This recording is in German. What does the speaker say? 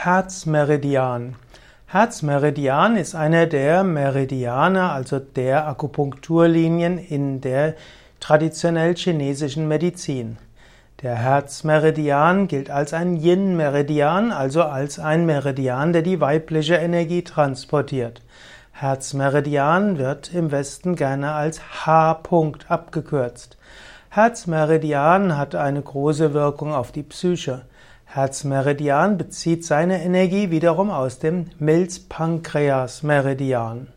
Herzmeridian. Herzmeridian ist einer der Meridiane, also der Akupunkturlinien in der traditionell chinesischen Medizin. Der Herzmeridian gilt als ein Yin-Meridian, also als ein Meridian, der die weibliche Energie transportiert. Herzmeridian wird im Westen gerne als H-Punkt abgekürzt. Herzmeridian hat eine große Wirkung auf die Psyche. Herzmeridian bezieht seine Energie wiederum aus dem Milz-Pankreas-Meridian.